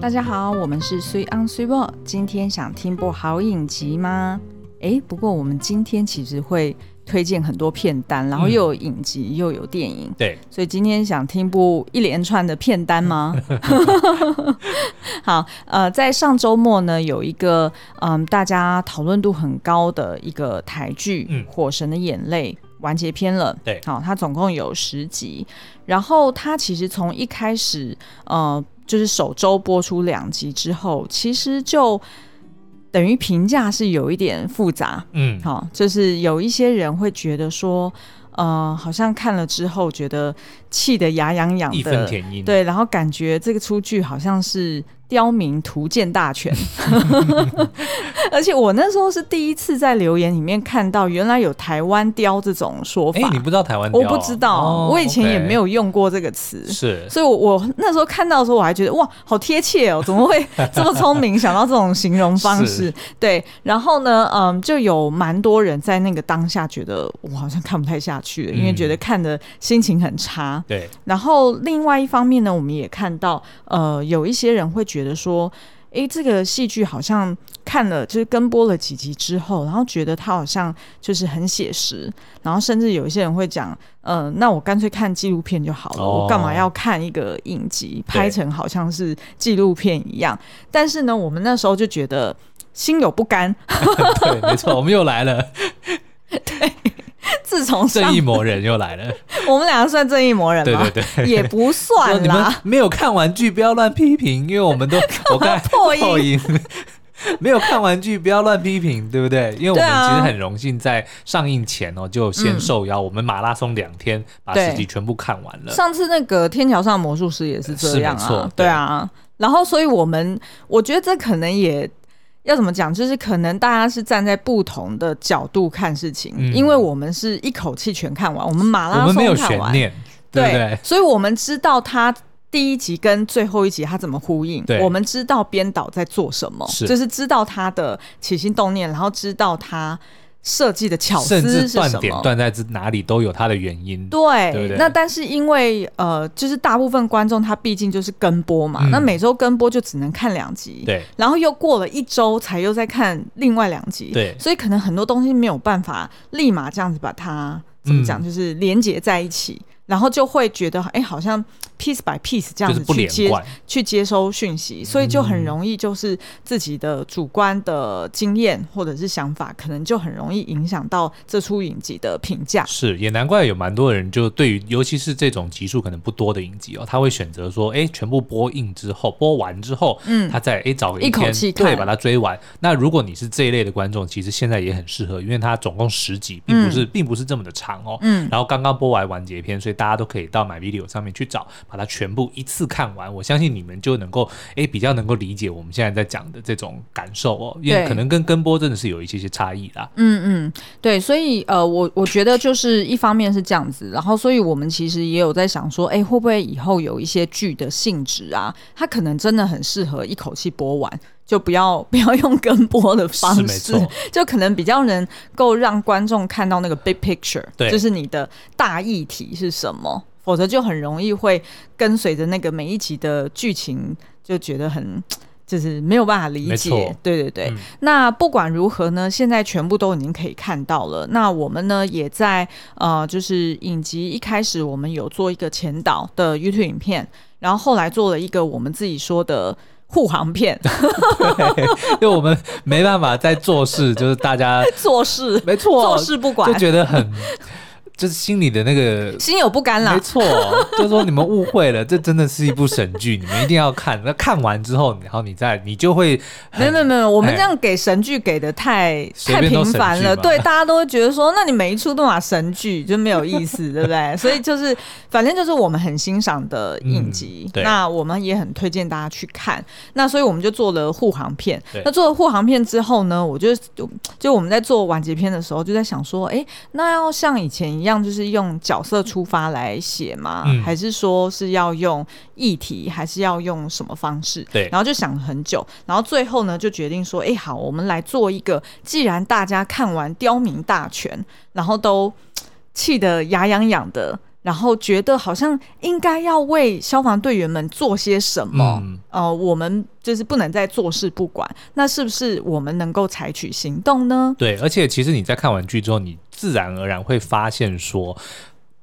大家好，我们是 Sweet on Sweet Ball。今天想听部好影集吗？诶，不过我们今天其实会推荐很多片单，然后又有影集、嗯、又有电影，对，所以今天想听部一连串的片单吗？好，呃，在上周末呢，有一个嗯，大家讨论度很高的一个台剧，嗯，《火神的眼泪》完结篇了。对，好，它总共有十集，然后它其实从一开始，呃。就是首周播出两集之后，其实就等于评价是有一点复杂，嗯，好，就是有一些人会觉得说，呃，好像看了之后觉得气得牙痒痒的，义愤填膺，对，然后感觉这个出剧好像是。刁民图鉴大全，而且我那时候是第一次在留言里面看到，原来有台湾雕这种说法。哎、欸，你不知道台湾刁？我不知道，哦、我以前也没有用过这个词。是，所以我，我我那时候看到的时候，我还觉得哇，好贴切哦，怎么会这么聪明，想到这种形容方式？对，然后呢，嗯，就有蛮多人在那个当下觉得我好像看不太下去了，因为觉得看的心情很差。对、嗯，然后另外一方面呢，我们也看到，呃，有一些人会觉得。说，哎，这个戏剧好像看了，就是跟播了几集之后，然后觉得它好像就是很写实，然后甚至有一些人会讲，嗯、呃，那我干脆看纪录片就好了，哦、我干嘛要看一个影集，拍成好像是纪录片一样？但是呢，我们那时候就觉得心有不甘。对，没错，我们又来了。对。自从正义魔人又来了，我们两个算正义魔人吗？对对对，也不算啦。你们没有看完剧，不要乱批评，因为我们都 我看破音，破音没有看完剧，不要乱批评，对不对？因为我们其实很荣幸在上映前哦，就先受邀，我们马拉松两天把十集全部看完了。上次那个天桥上魔术师也是这样啊，对啊。然后，所以我们我觉得这可能也。要怎么讲？就是可能大家是站在不同的角度看事情，嗯、因为我们是一口气全看完，我们马拉松看完，我们没有悬念，对，对，对，所以我们知道他第一集跟最后一集他怎么呼应，我们知道编导在做什么，是就是知道他的起心动念，然后知道他。设计的巧思是什么？断点断在哪里都有它的原因。对，对对，那但是因为呃，就是大部分观众他毕竟就是跟播嘛，嗯、那每周跟播就只能看两集，对，然后又过了一周才又再看另外两集，对，所以可能很多东西没有办法立马这样子把它怎么讲，嗯、就是连接在一起。然后就会觉得，哎，好像 piece by piece 这样子去接去接收讯息，所以就很容易就是自己的主观的经验或者是想法，可能就很容易影响到这出影集的评价。是，也难怪有蛮多人就对于，尤其是这种集数可能不多的影集哦，他会选择说，哎，全部播映之后，播完之后，嗯，他再哎找个一,一口气对把它追完。那如果你是这一类的观众，其实现在也很适合，因为它总共十集，并不是、嗯、并不是这么的长哦。嗯，然后刚刚播完完结篇，所以。大家都可以到 MyVideo 上面去找，把它全部一次看完。我相信你们就能够，哎，比较能够理解我们现在在讲的这种感受哦，因为可能跟跟播真的是有一些些差异啦。嗯嗯，对，所以呃，我我觉得就是一方面是这样子，然后所以我们其实也有在想说，哎，会不会以后有一些剧的性质啊，它可能真的很适合一口气播完。就不要 不要用跟播的方式，就可能比较能够让观众看到那个 big picture，对，就是你的大议题是什么，否则就很容易会跟随着那个每一集的剧情，就觉得很就是没有办法理解。对对对，嗯、那不管如何呢，现在全部都已经可以看到了。那我们呢也在呃，就是影集一开始我们有做一个前导的 YouTube 影片，然后后来做了一个我们自己说的。护航片，对，因为我们没办法在做事，就是大家 做事，没错，做事不管，就觉得很。就是心里的那个心有不甘啦，没错，就是说你们误会了，这真的是一部神剧，你们一定要看。那看完之后，然后你再你就会没有没有没有，我们这样给神剧给的太太频繁了，对，大家都会觉得说，那你每一出都拿神剧就没有意思，对不对？所以就是反正就是我们很欣赏的影集，嗯、那我们也很推荐大家去看。那所以我们就做了护航片。那做了护航片之后呢，我就就就我们在做完结篇的时候，就在想说，哎，那要像以前一样。这样就是用角色出发来写吗？嗯、还是说是要用议题，还是要用什么方式？对，然后就想了很久，然后最后呢就决定说：哎，好，我们来做一个。既然大家看完《刁民大全》，然后都气得牙痒痒的然后觉得好像应该要为消防队员们做些什么，嗯、呃，我们就是不能再坐视不管。那是不是我们能够采取行动呢？对，而且其实你在看完剧之后，你自然而然会发现说，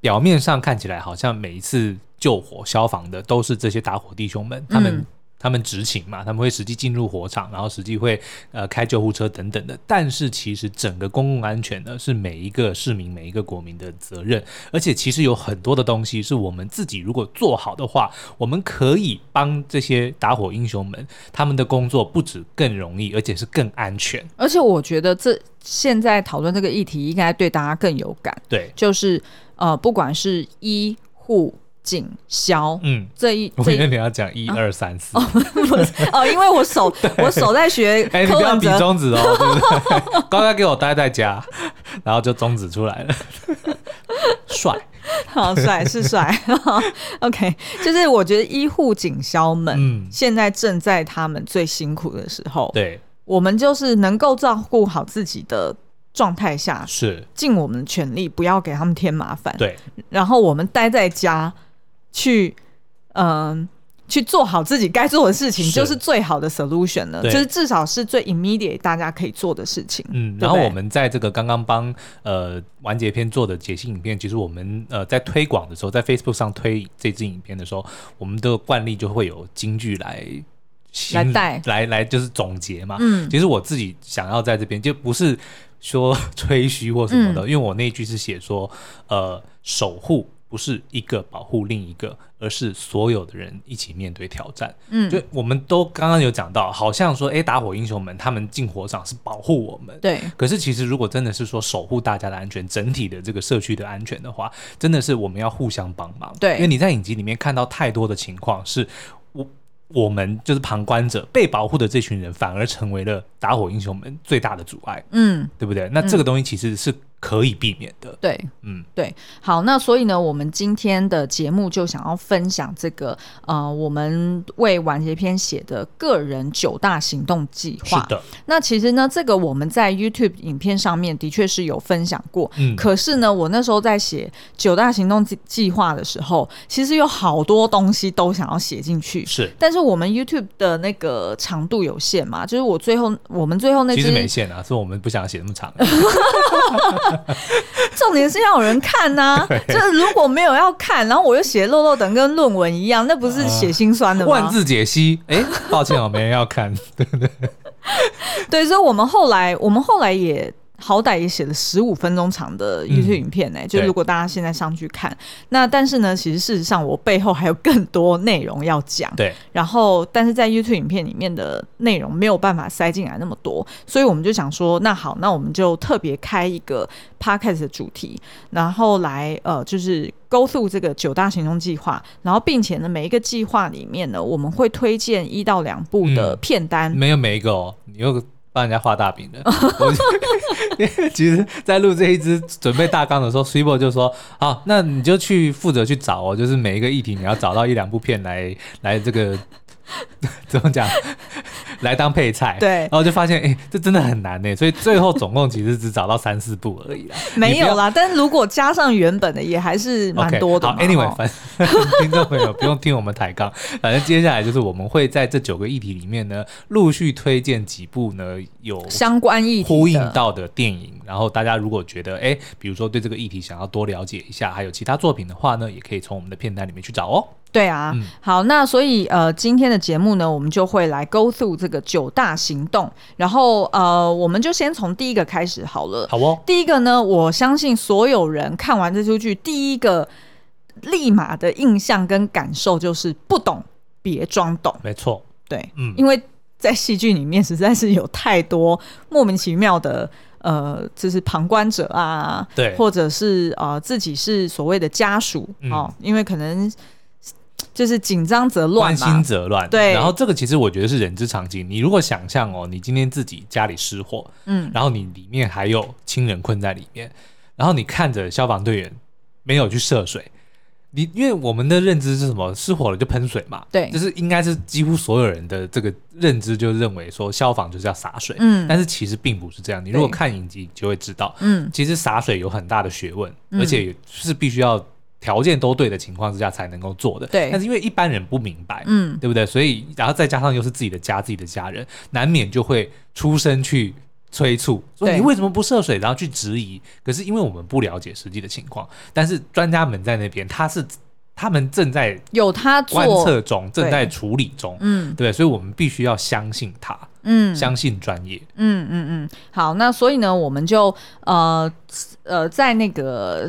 表面上看起来好像每一次救火消防的都是这些打火弟兄们，他们、他们执勤嘛，他们会实际进入火场，然后实际会呃开救护车等等的。但是其实整个公共安全呢，是每一个市民、每一个国民的责任。而且其实有很多的东西是我们自己如果做好的话，我们可以帮这些打火英雄们，他们的工作不止更容易，而且是更安全。而且我觉得这现在讨论这个议题，应该对大家更有感。对，就是呃，不管是医护。警消，嗯，这一我今天你要讲一二三四。哦，哦，因为我手我手在学，哎、欸，你不要比中指哦，对不对？刚刚给我待在家，然后就中指出来了，帅，好帅是帅，OK，就是我觉得医护警消们，嗯，现在正在他们最辛苦的时候，对，我们就是能够照顾好自己的状态下，是。尽我们的全力，不要给他们添麻烦，对，然后我们待在家。去，嗯、呃，去做好自己该做的事情，就是最好的 solution 了。就是至少是最 immediate 大家可以做的事情。嗯，然后我们在这个刚刚帮呃完结篇做的解析影片，其实我们呃在推广的时候，在 Facebook 上推这支影片的时候，我们的惯例就会有京剧来来带来来就是总结嘛。嗯，其实我自己想要在这边就不是说吹嘘或什么的，嗯、因为我那一句是写说呃守护。不是一个保护另一个，而是所有的人一起面对挑战。嗯，就我们都刚刚有讲到，好像说，哎，打火英雄们他们进火场是保护我们。对。可是其实如果真的是说守护大家的安全，整体的这个社区的安全的话，真的是我们要互相帮忙。对。因为你在影集里面看到太多的情况，是我我们就是旁观者被保护的这群人，反而成为了打火英雄们最大的阻碍。嗯，对不对？那这个东西其实是。可以避免的，对，嗯，对，好，那所以呢，我们今天的节目就想要分享这个，呃，我们为完结篇写的个人九大行动计划。是的，那其实呢，这个我们在 YouTube 影片上面的确是有分享过，嗯，可是呢，我那时候在写九大行动计计划的时候，其实有好多东西都想要写进去，是，但是我们 YouTube 的那个长度有限嘛，就是我最后我们最后那其实没限啊，是我们不想写那么长。重点是要有人看呐、啊，就是如果没有要看，然后我又写漏漏等跟论文一样，那不是写心酸的吗？万字解析，哎、欸，抱歉哦，没人要看，对不对？对，所以我们后来，我们后来也。好歹也写了十五分钟长的 YouTube 影片呢、欸，嗯、就如果大家现在上去看，那但是呢，其实事实上我背后还有更多内容要讲。对，然后但是在 YouTube 影片里面的内容没有办法塞进来那么多，所以我们就想说，那好，那我们就特别开一个 Podcast 的主题，然后来呃，就是 Go through 这个九大行动计划，然后并且呢，每一个计划里面呢，我们会推荐一到两部的片单，嗯、没有每一个哦，你又。帮人家画大饼的，其实，在录这一支准备大纲的时候，Cibo 就说：“好，那你就去负责去找哦，就是每一个议题，你要找到一两部片来来这个 怎么讲？”来当配菜，对，然后就发现，哎、欸，这真的很难呢。所以最后总共其实只找到三四部而已啦。没有啦，但是如果加上原本的，也还是蛮多的。Okay, 好，Anyway，反正 听众朋友不用听我们抬杠，反正接下来就是我们会在这九个议题里面呢，陆续推荐几部呢有相关议题呼应到的电影。然后大家如果觉得，哎，比如说对这个议题想要多了解一下，还有其他作品的话呢，也可以从我们的片单里面去找哦。对啊，嗯、好，那所以呃，今天的节目呢，我们就会来 go through 这个九大行动，然后呃，我们就先从第一个开始好了。好哦，第一个呢，我相信所有人看完这出剧，第一个立马的印象跟感受就是不懂别装懂。没错，对，嗯，因为在戏剧里面实在是有太多莫名其妙的呃，就是旁观者啊，对，或者是呃自己是所谓的家属哦，嗯、因为可能。就是紧张则乱，关心则乱。对，然后这个其实我觉得是人之常情。你如果想象哦，你今天自己家里失火，嗯，然后你里面还有亲人困在里面，然后你看着消防队员没有去涉水，你因为我们的认知是什么？失火了就喷水嘛，对，就是应该是几乎所有人的这个认知就认为说消防就是要洒水，嗯，但是其实并不是这样。你如果看影集就会知道，嗯，其实洒水有很大的学问，而且是必须要。条件都对的情况之下才能够做的。对。但是因为一般人不明白，嗯，对不对？所以然后再加上又是自己的家、自己的家人，难免就会出声去催促，说你为什么不涉水？然后去质疑。可是因为我们不了解实际的情况，但是专家们在那边，他是。他们正在有他观测中，正在处理中，嗯，对，所以我们必须要相信他，嗯，相信专业，嗯嗯嗯。好，那所以呢，我们就呃呃，在那个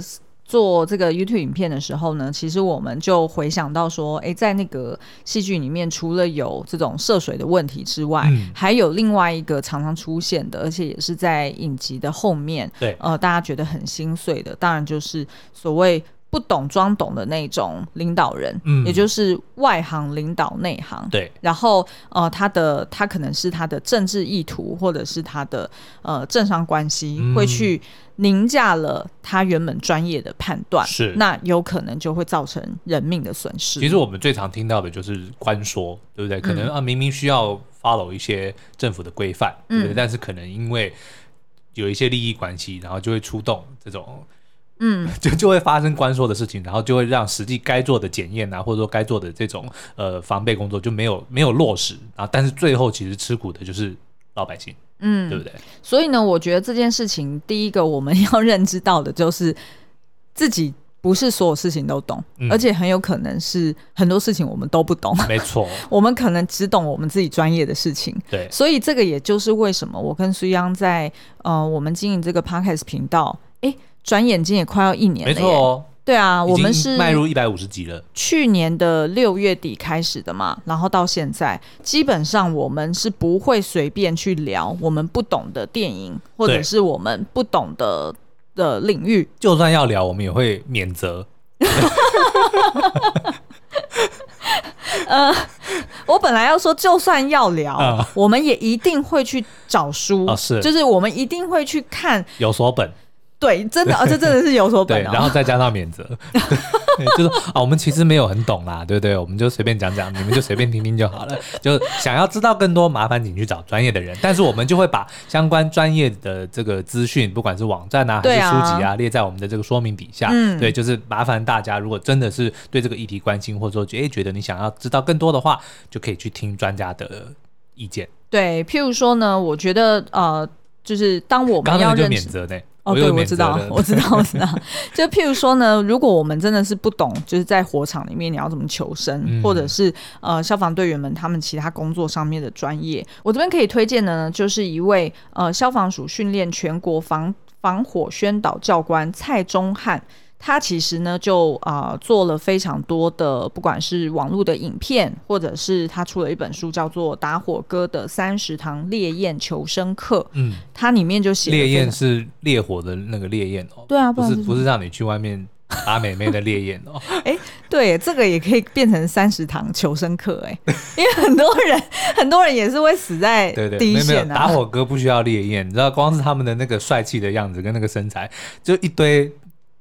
做这个 YouTube 影片的时候呢，其实我们就回想到说，哎，在那个戏剧里面，除了有这种涉水的问题之外，嗯，还有另外一个常常出现的，而且也是在影集的后面，对，呃，大家觉得很心碎的，当然就是所谓。不懂装懂的那种领导人，嗯，也就是外行领导内行，对。然后，呃，他的他可能是他的政治意图，或者是他的呃政商关系，嗯，会去凌驾了他原本专业的判断，是。那有可能就会造成人命的损失。其实我们最常听到的就是官说，对不对？可能啊，明明需要 follow 一些政府的规范，对不对？嗯，但是可能因为有一些利益关系，然后就会出动这种。嗯，就就会发生关说的事情，然后就会让实际该做的检验啊，或者说该做的这种呃防备工作就没有没有落实啊。但是最后其实吃苦的就是老百姓，嗯，对不对？所以呢，我觉得这件事情，第一个我们要认知到的就是自己不是所有事情都懂，嗯，而且很有可能是很多事情我们都不懂。没错，我们可能只懂我们自己专业的事情。对，所以这个也就是为什么我跟苏央在呃我们经营这个 Podcast 频道，哎。转眼间也快要一年了，没错哦。对啊，我们是迈入一百五十集了。去年的六月底开始的嘛，然后到现在，基本上我们是不会随便去聊我们不懂的电影，或者是我们不懂的的领域。就算要聊，我们也会免责。呃，我本来要说，就算要聊，嗯，我们也一定会去找书，哦，是，就是我们一定会去看，有所本。对，真的，而且真的是有所本、哦、对，然后再加上免责，就是啊，我们其实没有很懂啦，对不对？我们就随便讲讲，你们就随便听听就好了。就想要知道更多，麻烦请去找专业的人。但是我们就会把相关专业的这个资讯，不管是网站啊，还是书籍啊，啊列在我们的这个说明底下。嗯，对，就是麻烦大家，如果真的是对这个议题关心，或者说觉得觉得你想要知道更多的话，就可以去听专家的意见。对，譬如说呢，我觉得呃，就是当我们要认识免责的。哦，对，我知道，我知道，我知道。就譬如说呢，如果我们真的是不懂，就是在火场里面你要怎么求生，嗯、或者是呃消防队员们他们其他工作上面的专业，我这边可以推荐的呢，就是一位呃消防署训练全国防防火宣导教官蔡宗翰。他其实呢，就啊、呃、做了非常多的，不管是网络的影片，或者是他出了一本书，叫做《打火哥的三十堂烈焰求生课》。嗯，它里面就写烈焰是烈火的那个烈焰哦。对啊，不是不是让你去外面打美妹的烈焰哦。哎，对，这个也可以变成三十堂求生课哎，因为很多人很多人也是会死在第一线打火哥不需要烈焰，你知道，光是他们的那个帅气的样子跟那个身材，就一堆。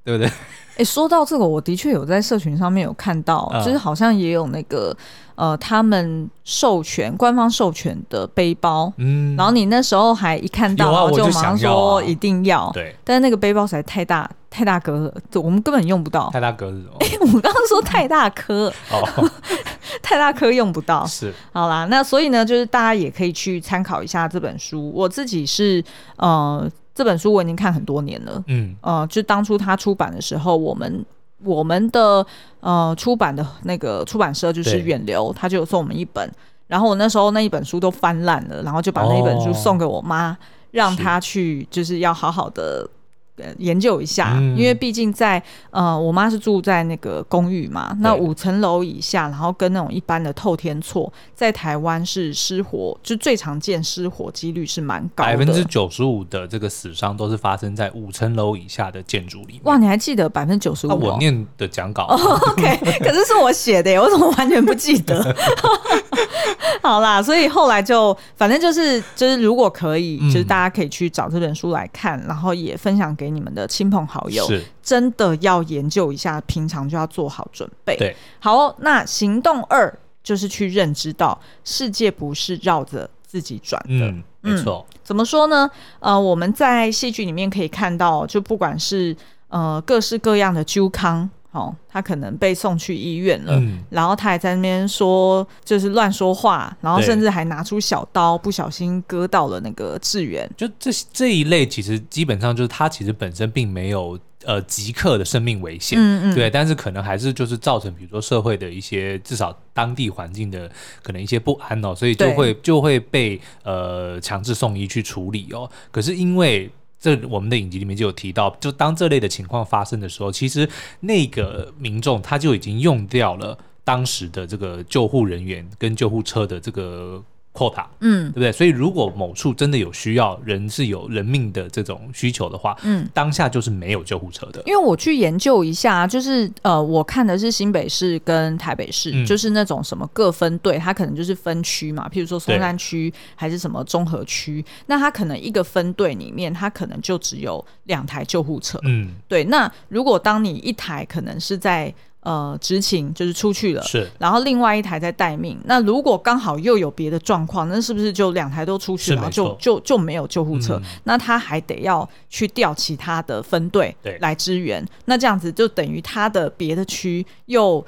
对不对？哎，说到这个，我的确有在社群上面有看到，嗯、就是好像也有那个呃，他们授权官方授权的背包，嗯，然后你那时候还一看到，啊、就马上说一定要，要啊、对，但是那个背包实在太大太大格了，我们根本用不到。太大格是什么？哎，我刚刚说太大颗，哦，太大颗用不到。是，好啦，那所以呢，就是大家也可以去参考一下这本书。我自己是呃。这本书我已经看很多年了，嗯，呃，就当初他出版的时候，我们我们的呃出版的那个出版社就是远流，他就有送我们一本，然后我那时候那一本书都翻烂了，然后就把那一本书送给我妈，哦，让她去就是要好好的。研究一下，嗯、因为毕竟在呃，我妈是住在那个公寓嘛，那五层楼以下，然后跟那种一般的透天厝，在台湾是失火，就最常见失火几率是蛮高的，百分之九十五的这个死伤都是发生在五层楼以下的建筑里面。哇，你还记得百分之九十五？我念的讲稿、哦、，OK，可是是我写的耶，我怎么完全不记得？好啦，所以后来就反正就是就是，如果可以，就是大家可以去找这本书来看，嗯、然后也分享给。你们的亲朋好友是真的要研究一下，平常就要做好准备。对，好，那行动二就是去认知到世界不是绕着自己转的。嗯，没错。怎么说呢？呃，我们在戏剧里面可以看到，就不管是呃各式各样的纠康，哦，他可能被送去医院了，嗯、然后他还在那边说，就是乱说话，然后甚至还拿出小刀，不小心割到了那个志远。就这这一类，其实基本上就是他其实本身并没有呃即刻的生命危险，嗯嗯，对，但是可能还是就是造成比如说社会的一些至少当地环境的可能一些不安哦，所以就会就会被呃强制送医去处理哦。可是因为这我们的影集里面就有提到，就当这类的情况发生的时候，其实那个民众他就已经用掉了当时的这个救护人员跟救护车的这个。quota，嗯，对不对？所以如果某处真的有需要，人是有人命的这种需求的话，嗯，当下就是没有救护车的。因为我去研究一下，就是呃，我看的是新北市跟台北市，嗯、就是那种什么各分队，它可能就是分区嘛，譬如说松山区还是什么综合区，那它可能一个分队里面，它可能就只有两台救护车，嗯，对。那如果当你一台可能是在呃，执勤就是出去了，是，然后另外一台在待命。那如果刚好又有别的状况，那是不是就两台都出去了，就就就没有救护车？嗯、那他还得要去调其他的分队来支援。那这样子就等于他的别的区又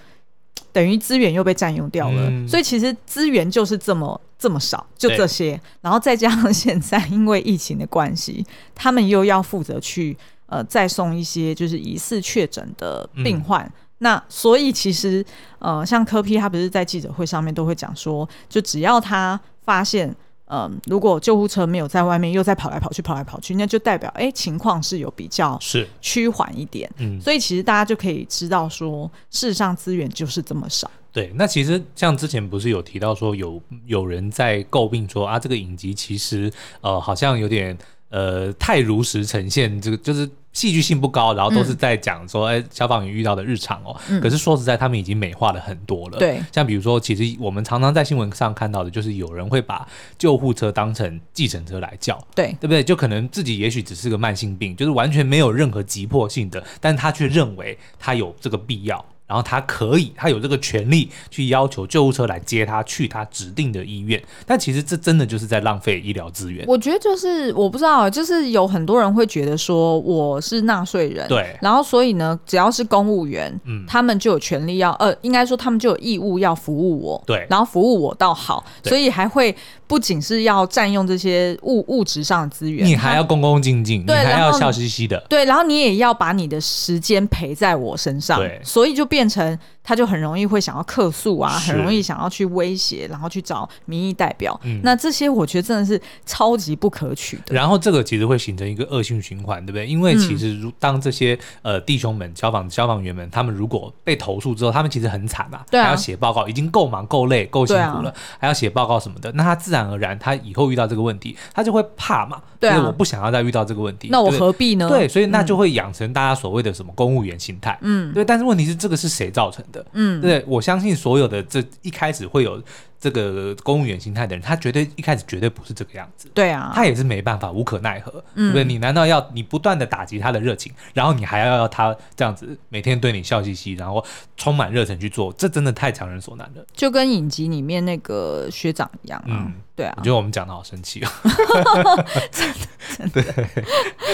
等于资源又被占用掉了。嗯、所以其实资源就是这么这么少，就这些。然后再加上现在因为疫情的关系，他们又要负责去呃再送一些就是疑似确诊的病患。嗯那所以其实，呃，像柯 P 他不是在记者会上面都会讲说，就只要他发现，嗯、呃，如果救护车没有在外面又在跑来跑去跑来跑去，那就代表哎情况是有比较是趋缓一点。嗯，所以其实大家就可以知道说，事实上资源就是这么少。对，那其实像之前不是有提到说有有人在诟病说啊，这个影集其实呃好像有点。呃，太如实呈现，这个就是戏剧性不高，然后都是在讲说，哎、嗯，消防员遇到的日常哦。嗯、可是说实在，他们已经美化了很多了。对，像比如说，其实我们常常在新闻上看到的，就是有人会把救护车当成计程车来叫，对，对不对？就可能自己也许只是个慢性病，就是完全没有任何急迫性的，但他却认为他有这个必要。然后他可以，他有这个权利去要求救护车来接他去他指定的医院，但其实这真的就是在浪费医疗资源。我觉得就是我不知道，就是有很多人会觉得说我是纳税人，对，然后所以呢，只要是公务员，嗯，他们就有权利要，呃，应该说他们就有义务要服务我，对，然后服务我倒好，所以还会。不仅是要占用这些物物质上的资源，你还要恭恭敬敬，对，你还要笑嘻嘻的，对，然后你也要把你的时间陪在我身上，对，所以就变变成他就很容易会想要客诉啊，很容易想要去威胁，然后去找民意代表，嗯，那这些我觉得真的是超级不可取的。然后这个其实会形成一个恶性循环，对不对？因为其实如当这些呃弟兄们、消防消防员们，他们如果被投诉之后，他们其实很惨啊，对啊，还要写报告，已经够忙够累够辛苦了，还要写报告什么的，那他自然。而然，他以后遇到这个问题，他就会怕嘛。对啊，我不想要再遇到这个问题，那我何必呢？对，所以那就会养成大家所谓的什么公务员心态。嗯，对。但是问题是，这个是谁造成的？嗯，对，我相信所有的这一开始会有。这个公务员心态的人，他绝对一开始绝对不是这个样子。对啊，他也是没办法，无可奈何。嗯，对？你难道要你不断的打击他的热情，然后你还要要他这样子每天对你笑嘻嘻，然后充满热忱去做？这真的太强人所难了。就跟影集里面那个学长一样啊。嗯，对啊。我觉得我们讲的好生气啊。真的，真的。对。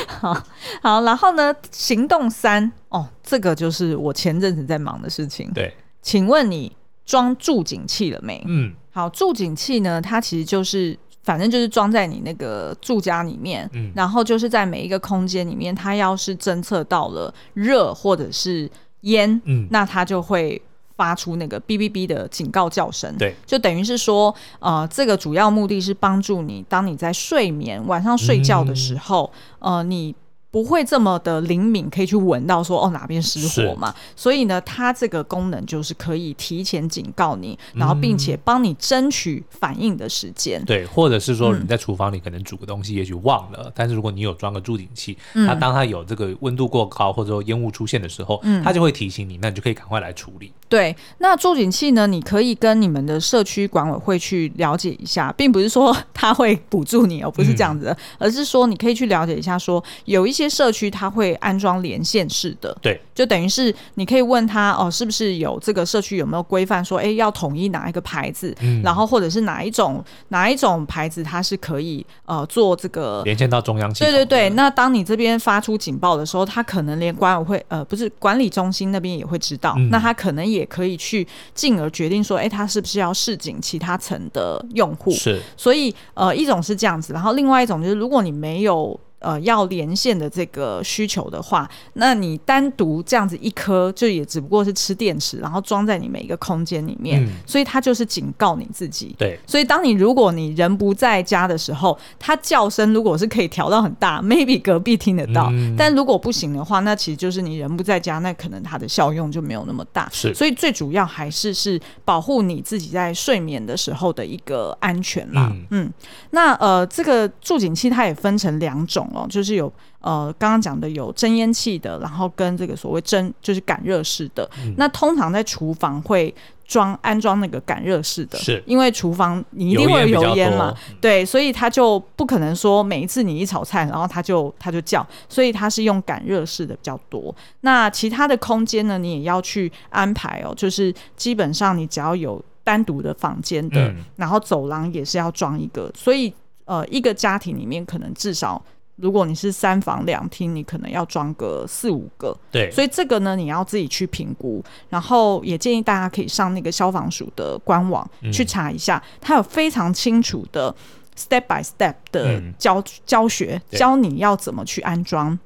好，好，然后呢？行动三哦，这个就是我前阵子在忙的事情。对，请问你。装助警器了没？嗯，好，助警器呢，它其实就是，反正就是装在你那个住家里面，嗯，然后就是在每一个空间里面，它要是侦测到了热或者是烟，嗯，那它就会发出那个哔哔哔的警告叫声，对，就等于是说，呃，这个主要目的是帮助你，当你在睡眠晚上睡觉的时候，嗯、呃，你。不会这么的灵敏，可以去闻到说哦哪边失火嘛？所以呢，它这个功能就是可以提前警告你，然后并且帮你争取反应的时间。对，或者是说你在厨房里可能煮个东西，也许忘了，嗯、但是如果你有装个助警器，它当它有这个温度过高或者说烟雾出现的时候，嗯、它就会提醒你，那你就可以赶快来处理。对，那助警器呢，你可以跟你们的社区管委会去了解一下，并不是说 他会补助你哦，不是这样子的，嗯、而是说你可以去了解一下说，说有一些。些社区它会安装连线式的，对，就等于是你可以问他哦，是不是有这个社区有没有规范说，哎，要统一哪一个牌子，嗯、然后或者是哪一种哪一种牌子它是可以呃做这个连线到中央系统。对对对，那当你这边发出警报的时候，他可能连管委会呃不是管理中心那边也会知道，嗯、那他可能也可以去进而决定说，哎，他是不是要示警其他层的用户？是，所以呃一种是这样子，然后另外一种就是如果你没有。呃，要连线的这个需求的话，那你单独这样子一颗，就也只不过是吃电池，然后装在你每一个空间里面，嗯、所以它就是警告你自己。对，所以当你如果你人不在家的时候，它叫声如果是可以调到很大，maybe 隔壁听得到，嗯、但如果不行的话，那其实就是你人不在家，那可能它的效用就没有那么大。是，所以最主要还是是保护你自己在睡眠的时候的一个安全啦。嗯，嗯，那呃，这个助警器它也分成两种。哦，就是有呃，刚刚讲的有蒸烟器的，然后跟这个所谓蒸就是感热式的。嗯、那通常在厨房会装安装那个感热式的，是因为厨房你一定会有油烟嘛，对，所以它就不可能说每一次你一炒菜，然后它就它就叫，所以它是用感热式的比较多。那其他的空间呢，你也要去安排哦，就是基本上你只要有单独的房间的，嗯、然后走廊也是要装一个，所以呃，一个家庭里面可能至少。如果你是三房两厅，你可能要装个四五个。对，所以这个呢，你要自己去评估。然后也建议大家可以上那个消防署的官网去查一下，嗯、它有非常清楚的 step by step 的教、嗯、教学，教你要怎么去安装。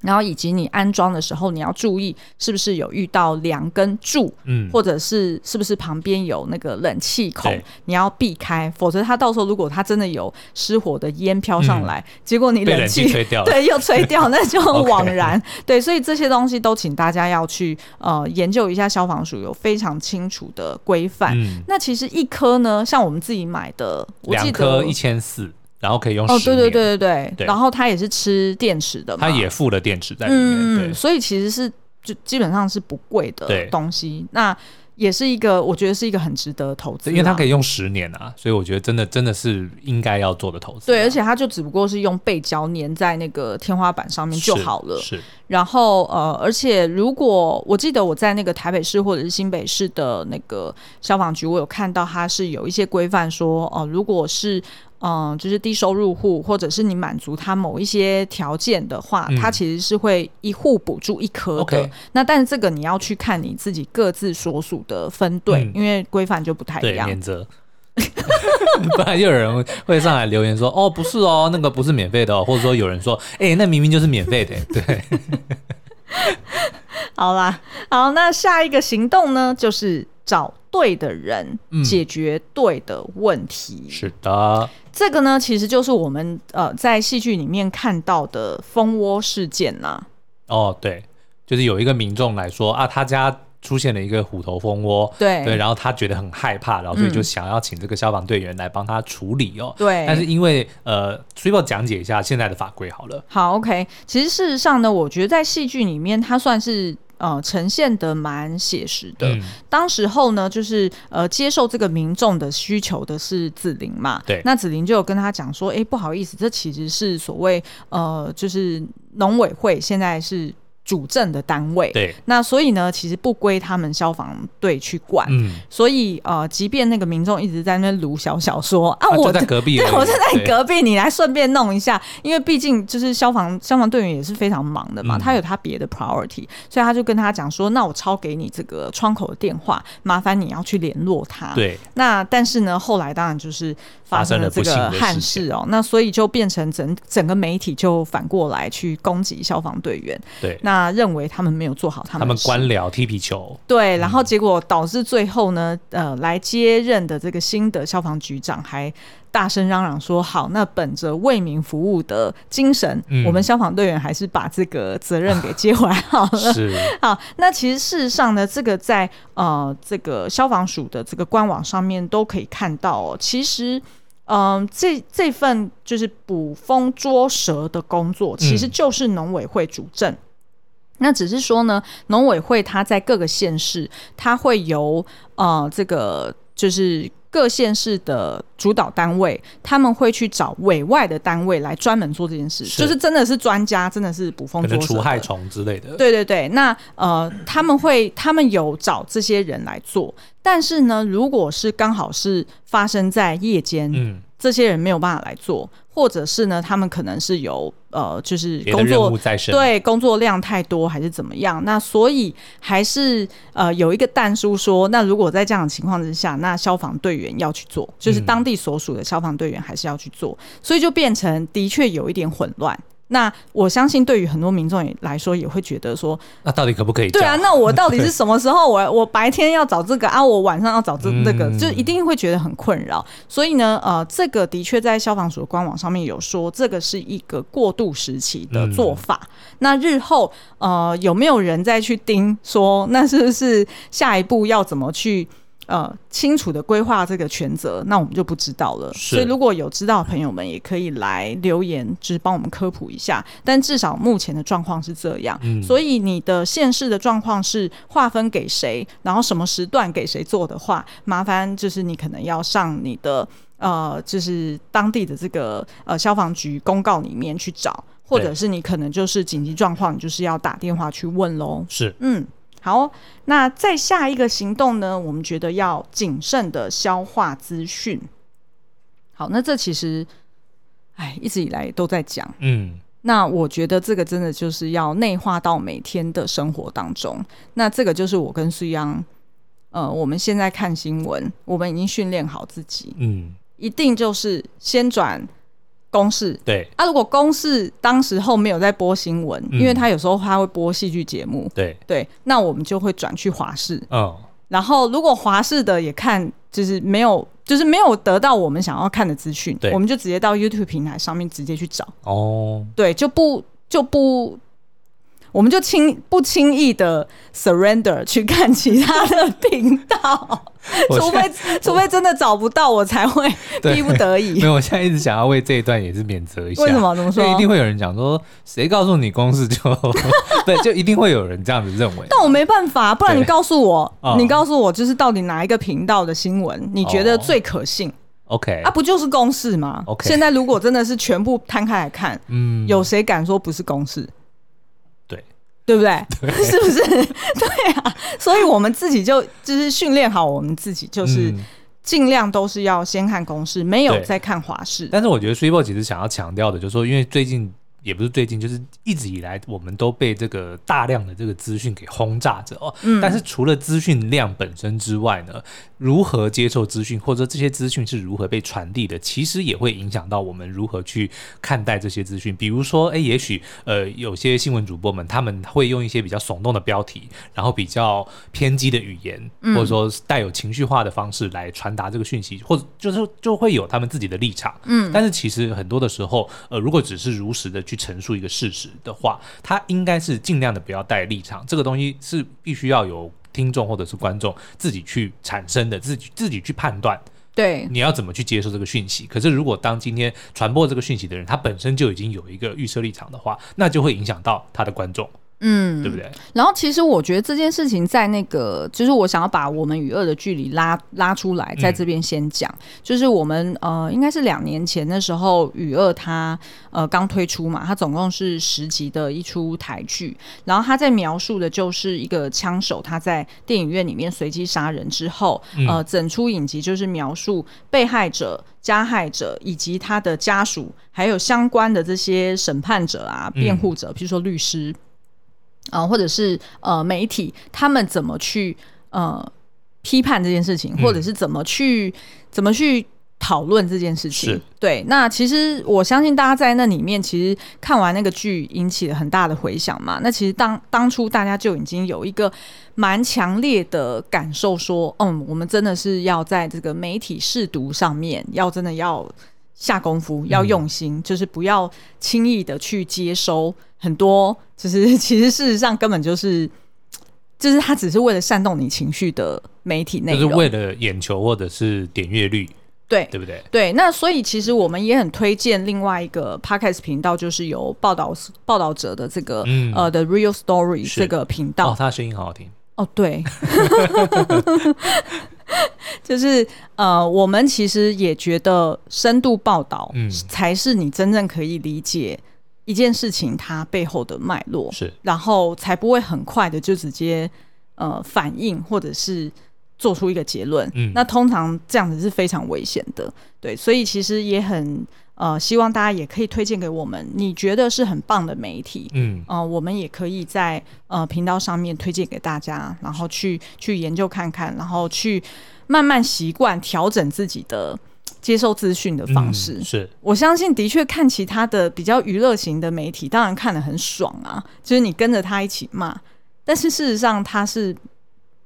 然后以及你安装的时候，你要注意是不是有遇到梁跟柱，嗯，或者是是不是旁边有那个冷气孔，你要避开，否则它到时候如果它真的有失火的烟飘上来，嗯、结果你冷气吹掉，对，又吹掉，那就很 枉然。对，所以这些东西都请大家要去呃研究一下，消防署有非常清楚的规范。嗯、那其实一颗呢，像我们自己买的，我记得两颗一千四。然后可以用哦，对对对对对，对然后它也是吃电池的嘛，它也附了电池在里面，嗯，所以其实是就基本上是不贵的东西。那也是一个，我觉得是一个很值得投资，因为它可以用十年啊，所以我觉得真的真的是应该要做的投资。对，而且它就只不过是用背胶粘在那个天花板上面就好了。是。是然后呃，而且如果我记得我在那个台北市或者是新北市的那个消防局，我有看到它是有一些规范说，哦、呃，如果是。嗯，就是低收入户，或者是你满足他某一些条件的话，嗯、它其实是会一户补助一颗的。那但是这个你要去看你自己各自所属的分队，嗯、因为规范就不太一样。免责。不然就有人会上来留言说：“哦，不是哦，那个不是免费的哦。”或者说有人说：“哎、欸，那明明就是免费的。”对。好啦，好，那下一个行动呢，就是找对的人，解决对的问题。嗯、是的。这个呢，其实就是我们呃在戏剧里面看到的蜂窝事件呐、啊。哦，对，就是有一个民众来说啊，他家出现了一个虎头蜂窝，对对，然后他觉得很害怕，然后所以就想要请这个消防队员来帮他处理哦。对，但是因为呃，所以我讲解一下现在的法规好了。好，OK，其实事实上呢，我觉得在戏剧里面，它算是。呃，呈现的蛮写实的。嗯、当时候呢，就是呃，接受这个民众的需求的是子玲嘛。对。那子玲就有跟他讲说，哎，不好意思，这其实是所谓呃，就是农委会现在是。主政的单位，对，那所以呢，其实不归他们消防队去管，嗯，所以呃，即便那个民众一直在那卢小小说啊，我在隔壁，对，我就在你隔壁，你来顺便弄一下，因为毕竟就是消防消防队员也是非常忙的嘛，他有他别的 priority，所以他就跟他讲说，那我抄给你这个窗口的电话，麻烦你要去联络他，对，那但是呢，后来当然就是发生了这个憾事哦，那所以就变成整整个媒体就反过来去攻击消防队员，对，那。他认为他们没有做好他们，他们官僚踢皮球，对，然后结果导致最后呢，呃，来接任的这个新的消防局长还大声嚷嚷说：“好，那本着为民服务的精神，嗯、我们消防队员还是把这个责任给接回来好了。”是好，那其实事实上呢，这个在呃这个消防署的这个官网上面都可以看到哦。其实，嗯、呃，这这份就是捕风捉蛇的工作，其实就是农委会主政。嗯那只是说呢，农委会它在各个县市，它会由呃这个就是各县市的主导单位，他们会去找委外的单位来专门做这件事，是就是真的是专家，真的是捕风捉影、除害虫之类的。对对对，那呃，他们会，他们有找这些人来做，但是呢，如果是刚好是发生在夜间，嗯。这些人没有办法来做，或者是呢，他们可能是有呃，就是工作对工作量太多，还是怎么样？那所以还是呃有一个但书说，那如果在这样的情况之下，那消防队员要去做，就是当地所属的消防队员还是要去做，嗯、所以就变成的确有一点混乱。那我相信，对于很多民众也来说，也会觉得说，那到底可不可以？对啊，那我到底是什么时候？我 我白天要找这个啊，我晚上要找这这个，就一定会觉得很困扰。所以呢，呃，这个的确在消防署的官网上面有说，这个是一个过渡时期的做法。那日后，呃，有没有人再去盯说，那是不是下一步要怎么去？呃，清楚的规划这个权责，那我们就不知道了。所以如果有知道的朋友们，也可以来留言，就是帮我们科普一下。但至少目前的状况是这样。嗯，所以你的县市的状况是划分给谁，然后什么时段给谁做的话，麻烦就是你可能要上你的呃，就是当地的这个呃消防局公告里面去找，或者是你可能就是紧急状况，你就是要打电话去问喽。是，嗯。好，那再下一个行动呢？我们觉得要谨慎的消化资讯。好，那这其实，哎，一直以来都在讲。嗯，那我觉得这个真的就是要内化到每天的生活当中。那这个就是我跟苏央，呃，我们现在看新闻，我们已经训练好自己。嗯，一定就是先转。公式对啊，如果公式当时候没有在播新闻，嗯、因为他有时候他会播戏剧节目，对对，那我们就会转去华视。嗯，然后如果华视的也看，就是没有，就是没有得到我们想要看的资讯，对我们就直接到 YouTube 平台上面直接去找。哦，对，就不就不。我们就轻不轻易的 surrender 去看其他的频道，除非除非真的找不到，我才会逼不得已。没有，我现在一直想要为这一段也是免责一下。为什么？怎么说？一定会有人讲说，谁告诉你公式就 对，就一定会有人这样子认为。但我没办法，不然你告诉我，你告诉我，就是到底哪一个频道的新闻你觉得最可信？OK，啊，不就是公式吗？OK，现在如果真的是全部摊开来看，嗯，有谁敢说不是公视？对不对？对 是不是？对啊，所以我们自己就就是训练好我们自己，就是尽量都是要先看公式，没有再看华式。但是我觉得 Super 其实想要强调的，就是说，因为最近。也不是最近，就是一直以来，我们都被这个大量的这个资讯给轰炸着哦。嗯。但是除了资讯量本身之外呢，如何接受资讯，或者这些资讯是如何被传递的，其实也会影响到我们如何去看待这些资讯。比如说，诶，也许呃，有些新闻主播们他们会用一些比较耸动的标题，然后比较偏激的语言，或者说带有情绪化的方式来传达这个讯息，或者就是就会有他们自己的立场。嗯。但是其实很多的时候，呃，如果只是如实的。去陈述一个事实的话，他应该是尽量的不要带立场。这个东西是必须要有听众或者是观众自己去产生的，自己自己去判断。对，你要怎么去接受这个讯息？可是如果当今天传播这个讯息的人，他本身就已经有一个预设立场的话，那就会影响到他的观众。嗯，对不对？然后其实我觉得这件事情在那个，就是我想要把我们与恶的距离拉拉出来，在这边先讲。嗯、就是我们呃，应该是两年前的时候，与恶他呃刚推出嘛，它总共是十集的一出台剧。然后他在描述的就是一个枪手他在电影院里面随机杀人之后，嗯、呃，整出影集就是描述被害者、加害者以及他的家属，还有相关的这些审判者啊、辩护者，比如说律师。啊、呃，或者是呃媒体，他们怎么去呃批判这件事情，或者是怎么去、嗯、怎么去讨论这件事情？对。那其实我相信大家在那里面，其实看完那个剧引起了很大的回响嘛。那其实当当初大家就已经有一个蛮强烈的感受，说，嗯，我们真的是要在这个媒体试读上面，要真的要下功夫，要用心，嗯、就是不要轻易的去接收。很多就是，其实事实上根本就是，就是他只是为了煽动你情绪的媒体内容，就是为了眼球或者是点阅率，对对不对？对，那所以其实我们也很推荐另外一个 Podcast 频道，就是由报道报道者的这个、嗯、呃的 Real Story 这个频道，哦，他的声音好好听哦，对。就是呃，我们其实也觉得深度报道，嗯，才是你真正可以理解一件事情它背后的脉络，是，然后才不会很快的就直接呃反应或者是做出一个结论，嗯，那通常这样子是非常危险的，对，所以其实也很。呃，希望大家也可以推荐给我们，你觉得是很棒的媒体，嗯，呃，我们也可以在呃频道上面推荐给大家，然后去去研究看看，然后去慢慢习惯调整自己的接受资讯的方式。嗯，是，我相信的确看其他的比较娱乐型的媒体，当然看得很爽啊，就是你跟着他一起骂，但是事实上他是。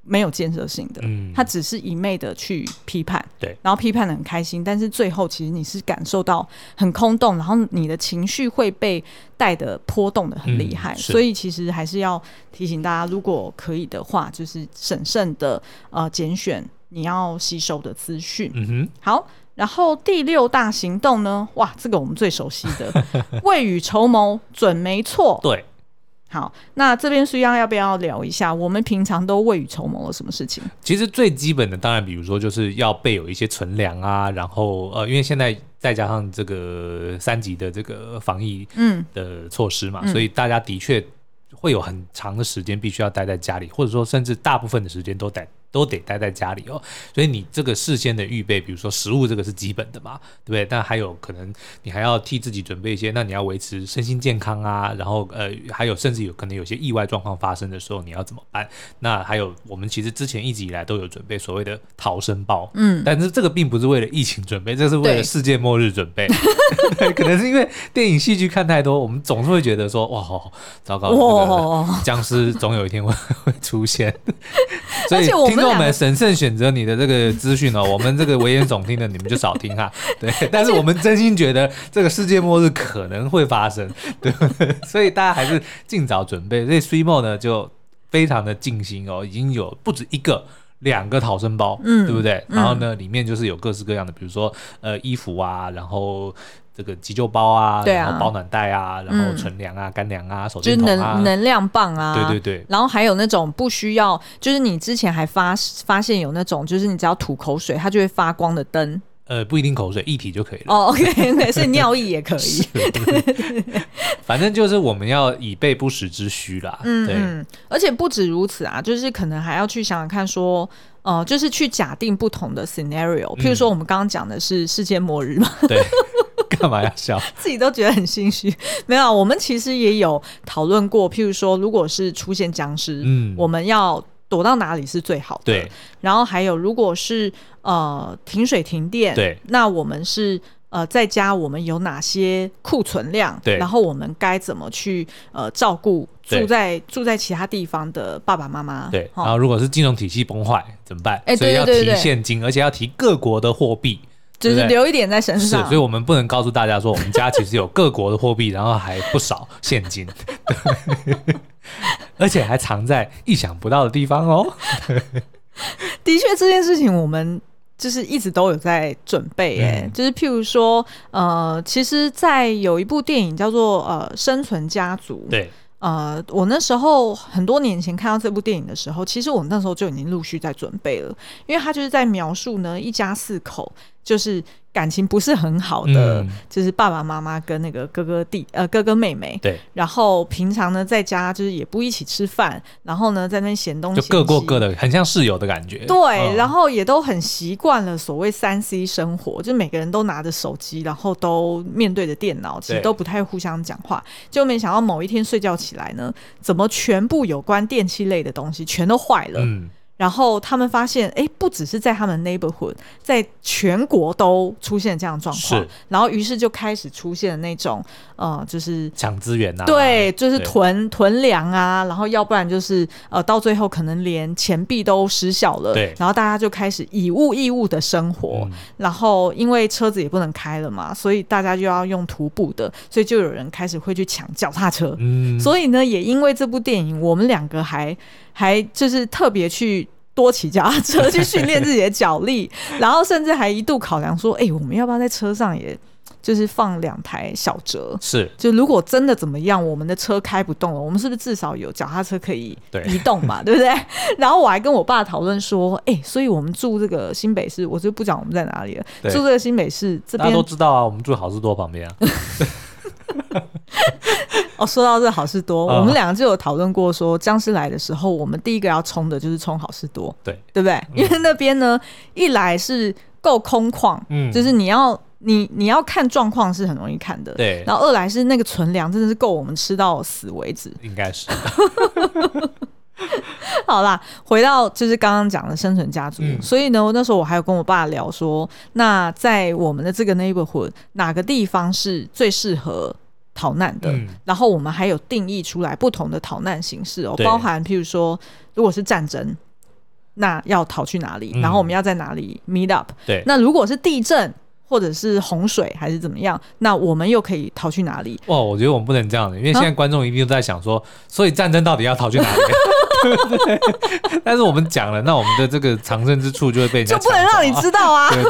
没有建设性的，嗯，他只是一昧的去批判，对，然后批判的很开心，但是最后其实你是感受到很空洞，然后你的情绪会被带的波动的很厉害，嗯，所以其实还是要提醒大家，如果可以的话，就是审慎的呃拣选你要吸收的资讯。嗯哼，好，然后第六大行动呢，哇，这个我们最熟悉的，未雨绸缪准没错，对。好，那这边书央要不要聊一下？我们平常都未雨绸缪了什么事情？其实最基本的，当然比如说就是要备有一些存粮啊，然后呃，因为现在再加上这个三级的这个防疫嗯的措施嘛，嗯、所以大家的确会有很长的时间必须要待在家里，或者说甚至大部分的时间都待。都得待在家里哦，所以你这个事先的预备，比如说食物，这个是基本的嘛，对不对？但还有可能你还要替自己准备一些，那你要维持身心健康啊，然后呃，还有甚至有可能有些意外状况发生的时候，你要怎么办？那还有我们其实之前一直以来都有准备所谓的逃生包，嗯，但是这个并不是为了疫情准备，这是为了世界末日准备。对，可能是因为电影戏剧看太多，我们总是会觉得说哇，糟糕，哇，僵尸总有一天会会出现，所以我们。那我们审慎选择你的这个资讯哦，我们这个危言耸听的你们就少听哈。对，但是我们真心觉得这个世界末日可能会发生，对，所以大家还是尽早准备。所以 Sweetmo 呢就非常的尽心哦，已经有不止一个、两个逃生包，嗯，对不对？然后呢，里面就是有各式各样的，比如说呃衣服啊，然后。这个急救包啊，啊然后保暖袋啊，然后存粮啊、干粮啊、手电筒啊，就是能能量棒啊，对对对。然后还有那种不需要，就是你之前还发发现有那种，就是你只要吐口水，它就会发光的灯。呃，不一定口水，液体就可以了。哦，OK，OK，所以尿液也可以。反正就是我们要以备不时之需啦。嗯，对。而且不止如此啊，就是可能还要去想想看，说，呃，就是去假定不同的 scenario。譬如说，我们刚刚讲的是世界末日嘛。对。干嘛要笑？自己都觉得很心虚。没有，我们其实也有讨论过。譬如说，如果是出现僵尸，嗯，我们要躲到哪里是最好的？对。然后还有，如果是呃停水停电，对，那我们是呃在家我们有哪些库存量？对。然后我们该怎么去呃照顾住在住在其他地方的爸爸妈妈？对。然后如果是金融体系崩坏怎么办？哎，所以要提现金，而且要提各国的货币。就是留一点在身上，是，所以我们不能告诉大家说我们家其实有各国的货币，然后还不少现金，而且还藏在意想不到的地方哦。的确，这件事情我们就是一直都有在准备，哎，就是譬如说，呃，其实，在有一部电影叫做《呃生存家族》，对。呃，我那时候很多年前看到这部电影的时候，其实我那时候就已经陆续在准备了，因为他就是在描述呢，一家四口就是。感情不是很好的，嗯、就是爸爸妈妈跟那个哥哥弟呃哥哥妹妹，对，然后平常呢在家就是也不一起吃饭，然后呢在那嫌东西，就各过各的，很像室友的感觉。对，嗯、然后也都很习惯了所谓三 C 生活，就每个人都拿着手机，然后都面对着电脑，其实都不太互相讲话。就没想到某一天睡觉起来呢，怎么全部有关电器类的东西全都坏了？嗯。然后他们发现，哎，不只是在他们 neighborhood，在全国都出现这样的状况。是。然后于是就开始出现那种，呃，就是抢资源啊，对，就是囤囤粮啊，然后要不然就是呃，到最后可能连钱币都失效了。对。然后大家就开始以物易物的生活。嗯。然后因为车子也不能开了嘛，所以大家就要用徒步的，所以就有人开始会去抢脚踏车。嗯。所以呢，也因为这部电影，我们两个还。还就是特别去多骑脚踏车去训练自己的脚力，然后甚至还一度考量说，哎、欸，我们要不要在车上也就是放两台小折，是，就如果真的怎么样，我们的车开不动了，我们是不是至少有脚踏车可以移动嘛？对，对不对？然后我还跟我爸讨论说，哎、欸，所以我们住这个新北市，我就不讲我们在哪里了，住这个新北市这边都知道啊，我们住好事多旁边啊。哦，说到这好事多，哦、我们两个就有讨论过说，说僵尸来的时候，我们第一个要冲的就是冲好事多，对，对不对？嗯、因为那边呢，一来是够空旷，嗯，就是你要你你要看状况是很容易看的，对。然后二来是那个存粮真的是够我们吃到死为止，应该是。好啦，回到就是刚刚讲的生存家族，嗯、所以呢，那时候我还有跟我爸聊说，那在我们的这个 neighborhood 哪个地方是最适合逃难的？嗯、然后我们还有定义出来不同的逃难形式哦，包含譬如说，如果是战争，那要逃去哪里？嗯、然后我们要在哪里 meet up？对，那如果是地震或者是洪水还是怎么样，那我们又可以逃去哪里？哇，我觉得我们不能这样的，因为现在观众一定都在想说，啊、所以战争到底要逃去哪里？对，但是我们讲了，那我们的这个藏身之处就会被人家、啊、就不能让你知道啊。对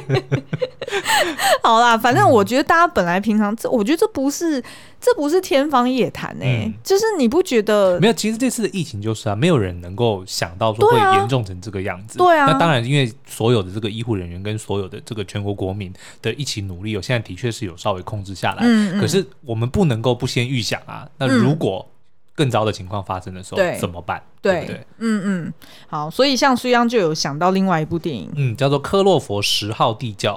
对对 好啦，反正我觉得大家本来平常这，我觉得这不是这不是天方夜谭哎、欸，嗯、就是你不觉得？没有，其实这次的疫情就是啊，没有人能够想到说会严重成这个样子。对啊。那当然，因为所有的这个医护人员跟所有的这个全国国民的一起努力，我现在的确是有稍微控制下来。嗯嗯。可是我们不能够不先预想啊。那如果、嗯更糟的情况发生的时候，怎么办？对，对不对？嗯嗯，好，所以像苏央就有想到另外一部电影，嗯，叫做《科洛佛十号地窖》，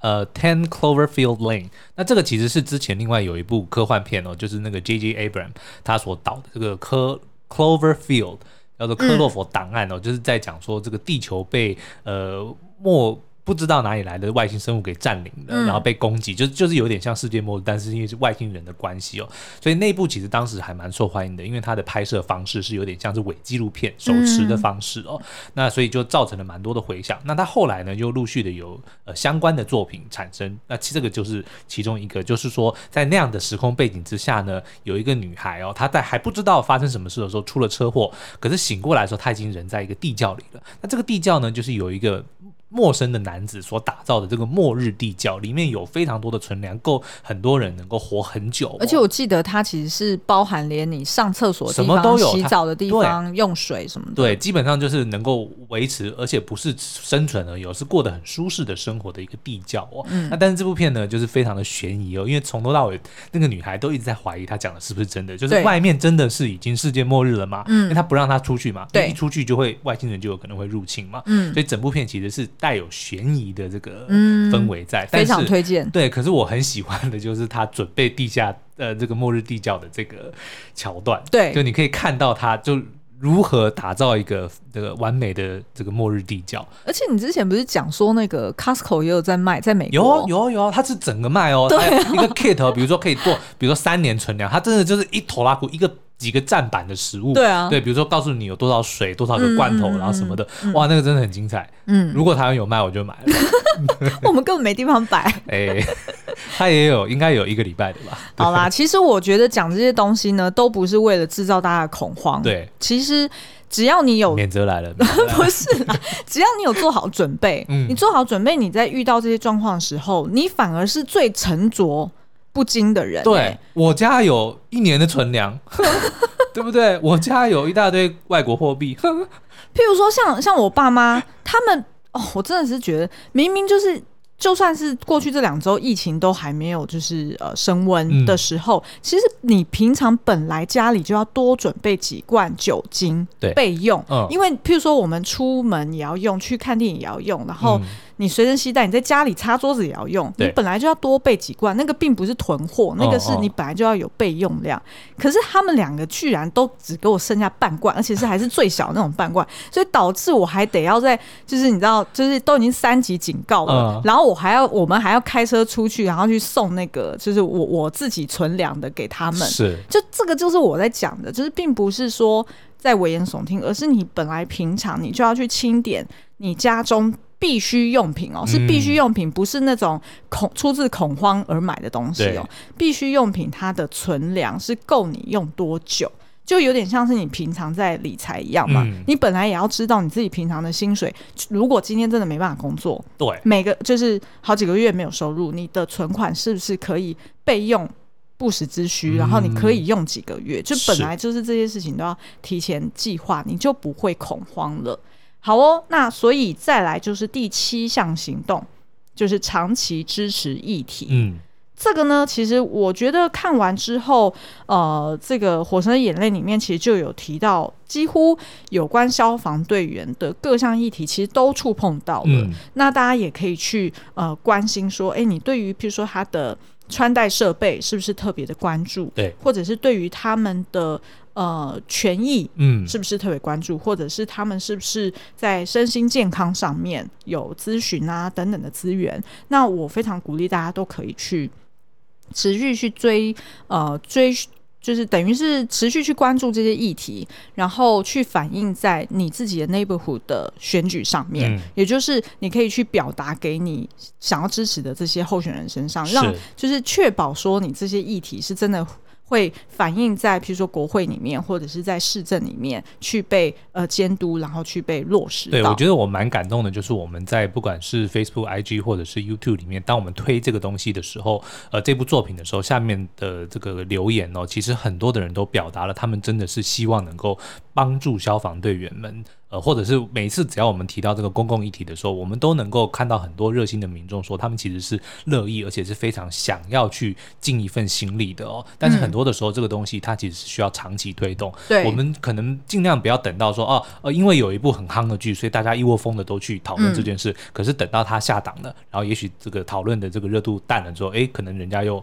呃，Ten Cloverfield Lane。那这个其实是之前另外有一部科幻片哦，就是那个 J.J. Abrams 他所导的这个科 Cloverfield 叫做科洛佛档案哦，嗯、就是在讲说这个地球被呃末。不知道哪里来的外星生物给占领了，嗯、然后被攻击，就就是有点像世界末日，但是因为是外星人的关系哦，所以那部其实当时还蛮受欢迎的，因为它的拍摄方式是有点像是伪纪录片手持的方式哦，嗯、那所以就造成了蛮多的回响。那他后来呢，又陆续的有呃相关的作品产生，那其这个就是其中一个，就是说在那样的时空背景之下呢，有一个女孩哦，她在还不知道发生什么事的时候出了车祸，可是醒过来的时候，她已经人在一个地窖里了。那这个地窖呢，就是有一个。陌生的男子所打造的这个末日地窖，里面有非常多的存粮，够很多人能够活很久哦。而且我记得它其实是包含连你上厕所什么都有、洗澡的地方、用水什么的。对，基本上就是能够维持，而且不是生存而已，是过得很舒适的生活的一个地窖哦。嗯。那但是这部片呢，就是非常的悬疑哦，因为从头到尾那个女孩都一直在怀疑她讲的是不是真的，就是外面真的是已经世界末日了嘛？嗯。因为她不让她出去嘛，对，一出去就会外星人就有可能会入侵嘛。嗯。所以整部片其实是带有悬疑。的这个氛围在，嗯、非常推荐。对，可是我很喜欢的就是他准备地下呃这个末日地窖的这个桥段。对，就你可以看到他就如何打造一个这个完美的这个末日地窖。而且你之前不是讲说那个 Costco 也有在卖，在美国有有有，它是整个卖哦，对啊、一个 kit，比如说可以做，比如说三年存粮，它真的就是一拖拉库一个。几个站板的食物，对啊，对，比如说告诉你有多少水，多少个罐头，嗯、然后什么的，嗯、哇，那个真的很精彩。嗯，如果台湾有卖，我就买了。我们根本没地方摆。哎，他也有，应该有一个礼拜的吧？好啦，其实我觉得讲这些东西呢，都不是为了制造大家的恐慌。对，其实只要你有免责来了，不是啦，只要你有做好准备，嗯、你做好准备，你在遇到这些状况的时候，你反而是最沉着不精的人。对，我家有一年的存粮。对不对？我家有一大堆外国货币，譬如说像像我爸妈他们哦，我真的是觉得明明就是，就算是过去这两周疫情都还没有就是呃升温的时候，嗯、其实你平常本来家里就要多准备几罐酒精备用，嗯、因为譬如说我们出门也要用，去看电影也要用，然后。嗯你随身携带，你在家里擦桌子也要用。你本来就要多备几罐，那个并不是囤货，那个是你本来就要有备用量。哦哦，可是他们两个居然都只给我剩下半罐，而且是还是最小的那种半罐，所以导致我还得要在，就是你知道，就是都已经三级警告了，嗯、然后我还要，我们还要开车出去，然后去送那个，就是我我自己存粮的给他们。是，就这个就是我在讲的，就是并不是说在危言耸听，而是你本来平常你就要去清点你家中。必需用品哦，是必需用品，不是那种恐出自恐慌而买的东西哦。必需用品它的存粮是够你用多久？就有点像是你平常在理财一样嘛。嗯、你本来也要知道你自己平常的薪水，如果今天真的没办法工作，对，每个就是好几个月没有收入，你的存款是不是可以备用不时之需？嗯、然后你可以用几个月，就本来就是这些事情都要提前计划，你就不会恐慌了。好哦，那所以再来就是第七项行动，就是长期支持议题。嗯。这个呢，其实我觉得看完之后，呃，这个《火神的眼泪》里面其实就有提到，几乎有关消防队员的各项议题，其实都触碰到了。嗯、那大家也可以去呃关心说，哎，你对于譬如说他的穿戴设备是不是特别的关注？对，或者是对于他们的呃权益，嗯，是不是特别关注？嗯、或者是他们是不是在身心健康上面有咨询啊等等的资源？那我非常鼓励大家都可以去。持续去追，呃，追就是等于是持续去关注这些议题，然后去反映在你自己的 neighborhood 的选举上面，嗯、也就是你可以去表达给你想要支持的这些候选人身上，让就是确保说你这些议题是真的。会反映在譬如说国会里面，或者是在市政里面去被呃监督，然后去被落实。对，我觉得我蛮感动的，就是我们在不管是 Facebook、IG 或者是 YouTube 里面，当我们推这个东西的时候，呃，这部作品的时候，下面的这个留言哦，其实很多的人都表达了，他们真的是希望能够帮助消防队员们。呃，或者是每次只要我们提到这个公共议题的时候，我们都能够看到很多热心的民众说，他们其实是乐意，而且是非常想要去尽一份心力的哦。但是很多的时候，这个东西它其实是需要长期推动。对、嗯，我们可能尽量不要等到说，哦，呃，因为有一部很夯的剧，所以大家一窝蜂的都去讨论这件事。嗯、可是等到它下档了，然后也许这个讨论的这个热度淡了之后，哎，可能人家又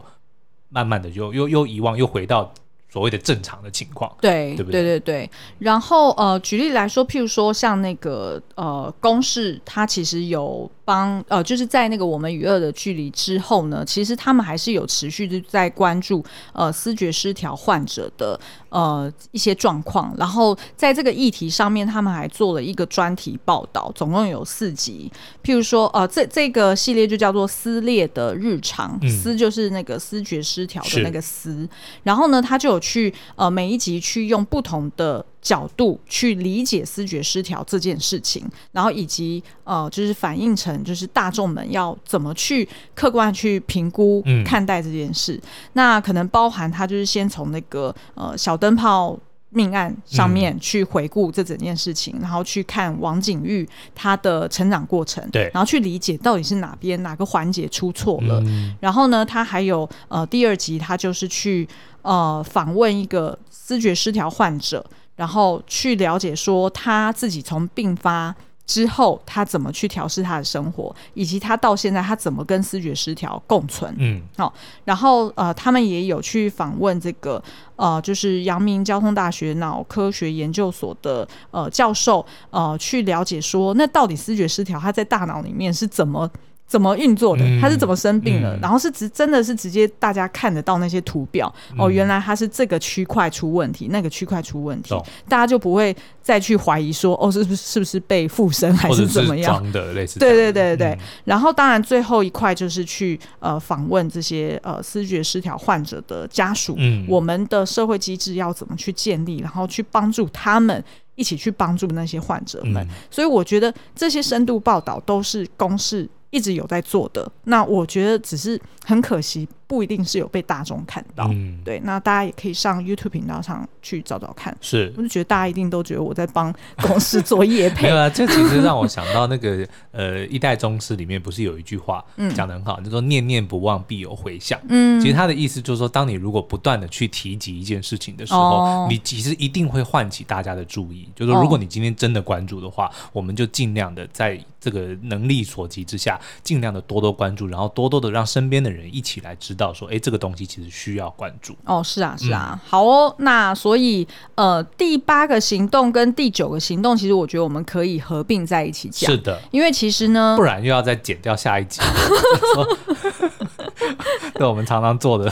慢慢的又又又遗忘，又回到。所谓的正常的情况，对，对不对？对对对。然后呃，举例来说，譬如说像那个呃，公式，它其实有。帮呃，就是在那个我们与恶的距离之后呢，其实他们还是有持续的在关注呃思觉失调患者的呃一些状况，然后在这个议题上面，他们还做了一个专题报道，总共有四集。譬如说呃，这这个系列就叫做“撕裂的日常”，嗯、思就是那个思觉失调的那个撕，然后呢，他就有去呃每一集去用不同的。角度去理解思觉失调这件事情，然后以及呃，就是反映成就是大众们要怎么去客观去评估看待这件事。嗯、那可能包含他就是先从那个呃小灯泡命案上面去回顾这整件事情，嗯、然后去看王景玉他的成长过程，对，然后去理解到底是哪边哪个环节出错了。嗯、然后呢，他还有呃第二集，他就是去呃访问一个思觉失调患者。然后去了解说他自己从病发之后，他怎么去调试他的生活，以及他到现在他怎么跟思觉失调共存。嗯，好、哦，然后呃，他们也有去访问这个呃，就是阳明交通大学脑科学研究所的呃教授，呃，去了解说那到底思觉失调他在大脑里面是怎么。怎么运作的？他是怎么生病了？嗯、然后是直真的是直接大家看得到那些图表、嗯、哦，原来他是这个区块出问题，那个区块出问题，哦、大家就不会再去怀疑说哦，是不是是不是被附身还是怎么样？装的类似。对对对对然后当然最后一块就是去呃访问这些呃思觉失调患者的家属，嗯，我们的社会机制要怎么去建立，然后去帮助他们一起去帮助那些患者们。嗯、所以我觉得这些深度报道都是公视。一直有在做的，那我觉得只是很可惜。不一定是有被大众看到，嗯、对，那大家也可以上 YouTube 频道上去找找看。是，我就觉得大家一定都觉得我在帮公司做业配。没有啊，这其实让我想到那个 呃，一代宗师里面不是有一句话讲的很好，嗯、就说念念不忘必有回响。嗯，其实他的意思就是说，当你如果不断的去提及一件事情的时候，哦、你其实一定会唤起大家的注意。就是说，如果你今天真的关注的话，哦、我们就尽量的在这个能力所及之下，尽量的多多关注，然后多多的让身边的人一起来知道。到说，哎，这个东西其实需要关注哦。是啊，是啊，嗯、好哦。那所以，呃，第八个行动跟第九个行动，其实我觉得我们可以合并在一起讲。是的，因为其实呢，不然又要再剪掉下一集。对，我们常常做的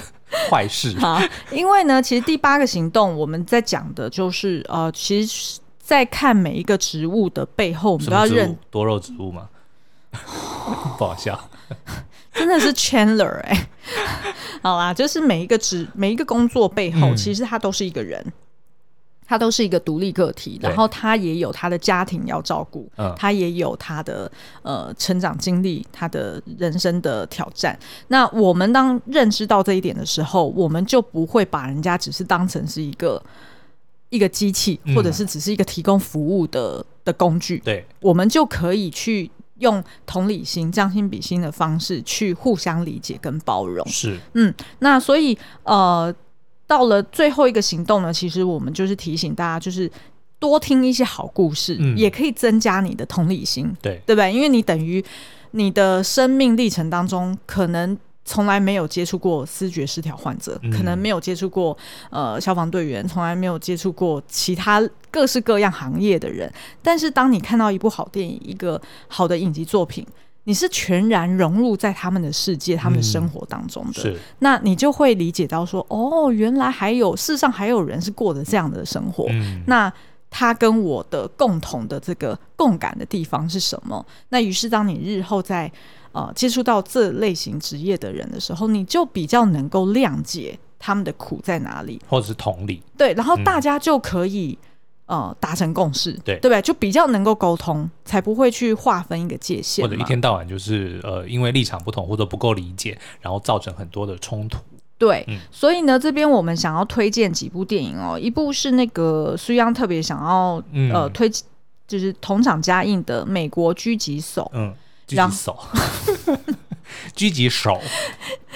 坏事。好，因为呢，其实第八个行动，我们在讲的就是，呃，其实，在看每一个植物的背后，我们都要认多肉植物吗？不好笑。真的是 Chandler 哎、欸，好啦，就是每一个职每一个工作背后，嗯、其实他都是一个人。他都是一个独立个体，然后他也有他的家庭要照顾，嗯，他也有他的呃成长经历，他的人生的挑战。那我们当认知到这一点的时候，我们就不会把人家只是当成是一个一个机器，或者是只是一个提供服务的的工具。对，我们就可以去用同理心、将心比心的方式去互相理解跟包容。是，嗯，那所以呃。到了最后一个行动呢，其实我们就是提醒大家，就是多听一些好故事，嗯、也可以增加你的同理心，对对不对？因为你等于你的生命历程当中，可能从来没有接触过思觉失调患者，嗯、可能没有接触过呃消防队员，从来没有接触过其他各式各样行业的人。但是当你看到一部好电影，一个好的影集作品。你是全然融入在他们的世界、他们的生活当中的，那你就会理解到说，哦，原来还有世上还有人是过着这样的生活。嗯、那他跟我的共同的这个共感的地方是什么？那于是当你日后在呃接触到这类型职业的人的时候，你就比较能够谅解他们的苦在哪里，或者是同理。对，然后大家就可以。嗯呃，达成共识，对对不对？就比较能够沟通，才不会去划分一个界限，或者一天到晚就是呃，因为立场不同或者不够理解，然后造成很多的冲突。对，嗯、所以呢，这边我们想要推荐几部电影哦，一部是那个苏央特别想要、嗯、呃推，就是同场加映的《美国狙击手》。嗯，狙击手。狙击手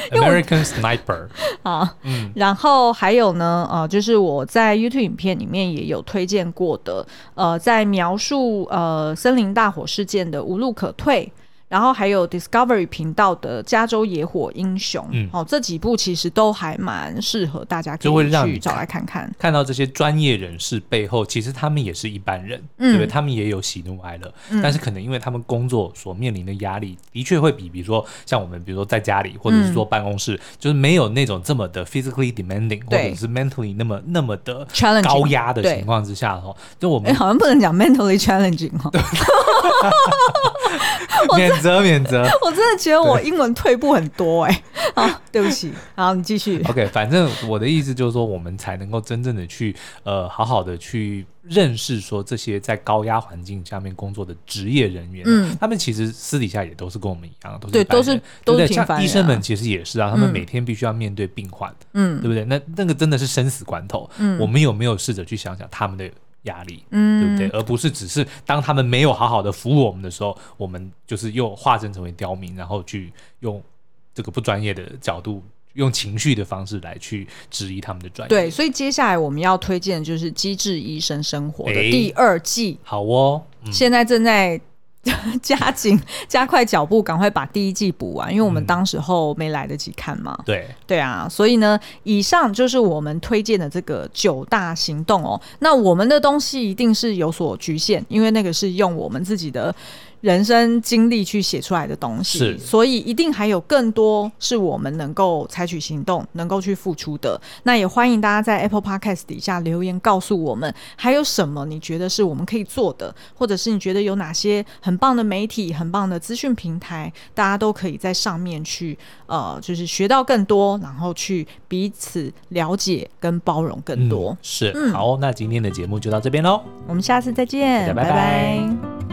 ，American Sniper 啊，嗯，然后还有呢，呃，就是我在 YouTube 影片里面也有推荐过的，呃，在描述呃森林大火事件的无路可退。然后还有 Discovery 频道的《加州野火英雄》，嗯，哦，这几部其实都还蛮适合大家可以去找来看看。看到这些专业人士背后，其实他们也是一般人，嗯、对不对？他们也有喜怒哀乐，嗯、但是可能因为他们工作所面临的压力，的确会比，比如说像我们，比如说在家里或者是坐办公室，嗯、就是没有那种这么的 physically demanding，或者是 mentally 那么那么的高压的情况之下的话，就我们好像不能讲 mentally challenging 哈。免责 免责，我真的觉得我英文退步很多哎、欸，啊，对不起，好，你继续。OK，反正我的意思就是说，我们才能够真正的去呃，好好的去认识说这些在高压环境下面工作的职业人员，嗯，他们其实私底下也都是跟我们一样，都是对，都是都是平凡人、啊。像医生们其实也是啊，他们每天必须要面对病患，嗯，对不对？那那个真的是生死关头，嗯，我们有没有试着去想想他们的？压力，嗯，对不对？而不是只是当他们没有好好的服务我们的时候，我们就是又化身成为刁民，然后去用这个不专业的角度，用情绪的方式来去质疑他们的专业。对，所以接下来我们要推荐的就是《机智医生生活》的第二季。好哦，嗯、现在正在。加紧加快脚步，赶快把第一季补完，因为我们当时候没来得及看嘛。嗯、对对啊，所以呢，以上就是我们推荐的这个九大行动哦。那我们的东西一定是有所局限，因为那个是用我们自己的。人生经历去写出来的东西，是所以一定还有更多是我们能够采取行动、能够去付出的。那也欢迎大家在 Apple Podcast 底下留言告诉我们，还有什么你觉得是我们可以做的，或者是你觉得有哪些很棒的媒体、很棒的资讯平台，大家都可以在上面去呃，就是学到更多，然后去彼此了解跟包容更多。嗯、是，嗯、好，那今天的节目就到这边喽，我们下次再见，拜拜。拜拜。